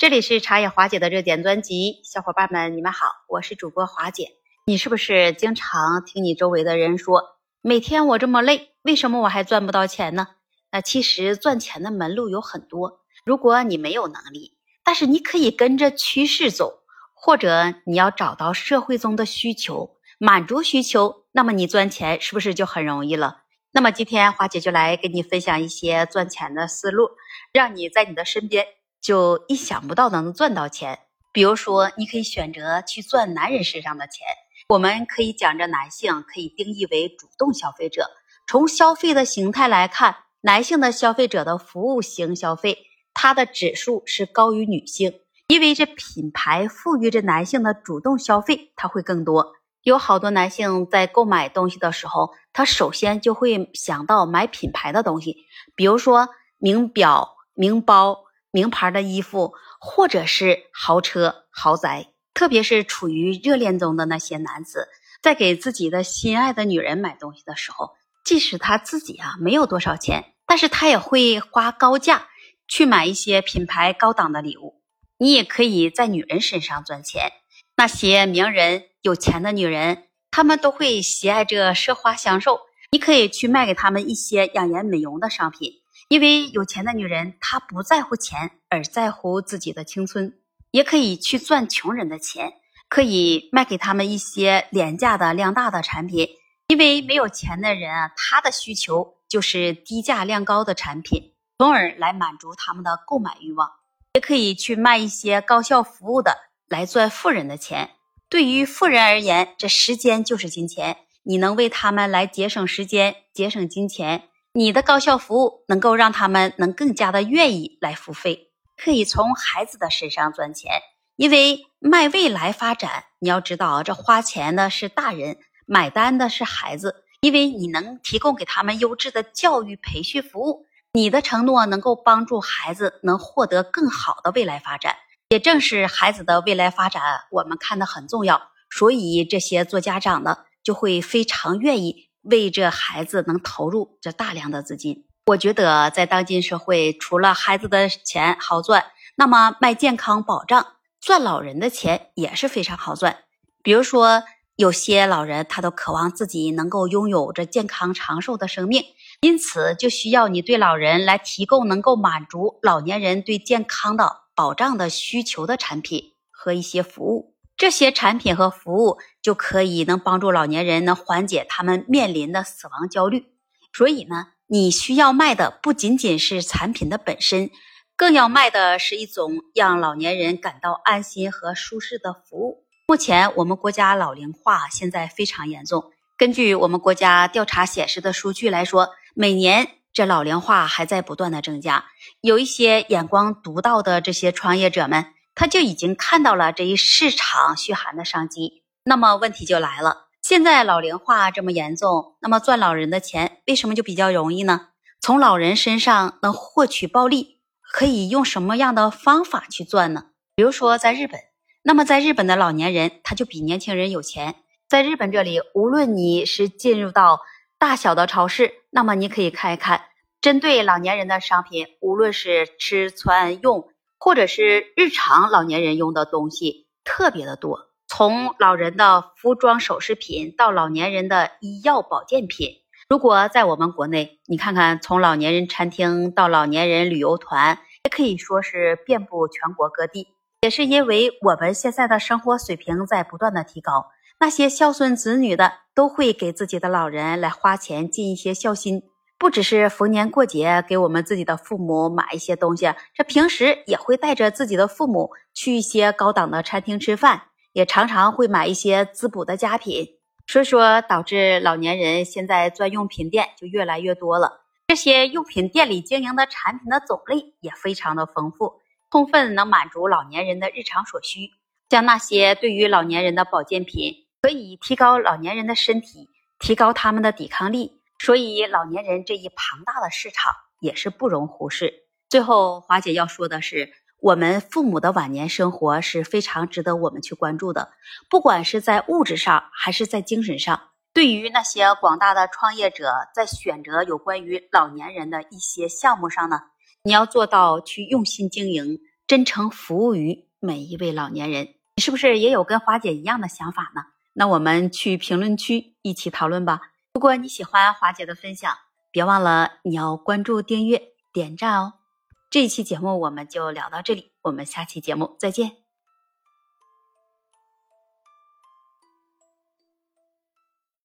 这里是茶野华姐的热点专辑，小伙伴们，你们好，我是主播华姐。你是不是经常听你周围的人说，每天我这么累，为什么我还赚不到钱呢？那其实赚钱的门路有很多，如果你没有能力，但是你可以跟着趋势走，或者你要找到社会中的需求，满足需求，那么你赚钱是不是就很容易了？那么今天华姐就来跟你分享一些赚钱的思路，让你在你的身边。就意想不到能赚到钱，比如说，你可以选择去赚男人身上的钱。我们可以讲，这男性可以定义为主动消费者。从消费的形态来看，男性的消费者的服务型消费，它的指数是高于女性，因为这品牌赋予这男性的主动消费，它会更多。有好多男性在购买东西的时候，他首先就会想到买品牌的东西，比如说名表、名包。名牌的衣服，或者是豪车、豪宅，特别是处于热恋中的那些男子，在给自己的心爱的女人买东西的时候，即使他自己啊没有多少钱，但是他也会花高价去买一些品牌高档的礼物。你也可以在女人身上赚钱，那些名人、有钱的女人，他们都会喜爱这奢华享受，你可以去卖给他们一些养颜美容的商品。因为有钱的女人，她不在乎钱，而在乎自己的青春。也可以去赚穷人的钱，可以卖给他们一些廉价的、量大的产品。因为没有钱的人啊，他的需求就是低价量高的产品，从而来满足他们的购买欲望。也可以去卖一些高效服务的，来赚富人的钱。对于富人而言，这时间就是金钱，你能为他们来节省时间、节省金钱。你的高效服务能够让他们能更加的愿意来付费，可以从孩子的身上赚钱，因为卖未来发展。你要知道，这花钱的是大人，买单的是孩子，因为你能提供给他们优质的教育培训服务，你的承诺能够帮助孩子能获得更好的未来发展。也正是孩子的未来发展，我们看的很重要，所以这些做家长的就会非常愿意。为这孩子能投入这大量的资金，我觉得在当今社会，除了孩子的钱好赚，那么卖健康保障赚老人的钱也是非常好赚。比如说，有些老人他都渴望自己能够拥有着健康长寿的生命，因此就需要你对老人来提供能够满足老年人对健康的保障的需求的产品和一些服务。这些产品和服务就可以能帮助老年人能缓解他们面临的死亡焦虑。所以呢，你需要卖的不仅仅是产品的本身，更要卖的是一种让老年人感到安心和舒适的服务。目前我们国家老龄化现在非常严重，根据我们国家调查显示的数据来说，每年这老龄化还在不断的增加。有一些眼光独到的这些创业者们。他就已经看到了这一市场蓄寒的商机，那么问题就来了：现在老龄化这么严重，那么赚老人的钱为什么就比较容易呢？从老人身上能获取暴利，可以用什么样的方法去赚呢？比如说在日本，那么在日本的老年人他就比年轻人有钱。在日本这里，无论你是进入到大小的超市，那么你可以看一看，针对老年人的商品，无论是吃穿用。或者是日常老年人用的东西特别的多，从老人的服装首饰品到老年人的医药保健品。如果在我们国内，你看看从老年人餐厅到老年人旅游团，也可以说是遍布全国各地。也是因为我们现在的生活水平在不断的提高，那些孝顺子女的都会给自己的老人来花钱尽一些孝心。不只是逢年过节给我们自己的父母买一些东西，这平时也会带着自己的父母去一些高档的餐厅吃饭，也常常会买一些滋补的佳品。所以说，导致老年人现在专用品店就越来越多了。这些用品店里经营的产品的种类也非常的丰富，充分能满足老年人的日常所需。像那些对于老年人的保健品，可以提高老年人的身体，提高他们的抵抗力。所以，老年人这一庞大的市场也是不容忽视。最后，华姐要说的是，我们父母的晚年生活是非常值得我们去关注的，不管是在物质上还是在精神上。对于那些广大的创业者，在选择有关于老年人的一些项目上呢，你要做到去用心经营，真诚服务于每一位老年人。你是不是也有跟华姐一样的想法呢？那我们去评论区一起讨论吧。如果你喜欢华姐的分享，别忘了你要关注、订阅、点赞哦。这一期节目我们就聊到这里，我们下期节目再见。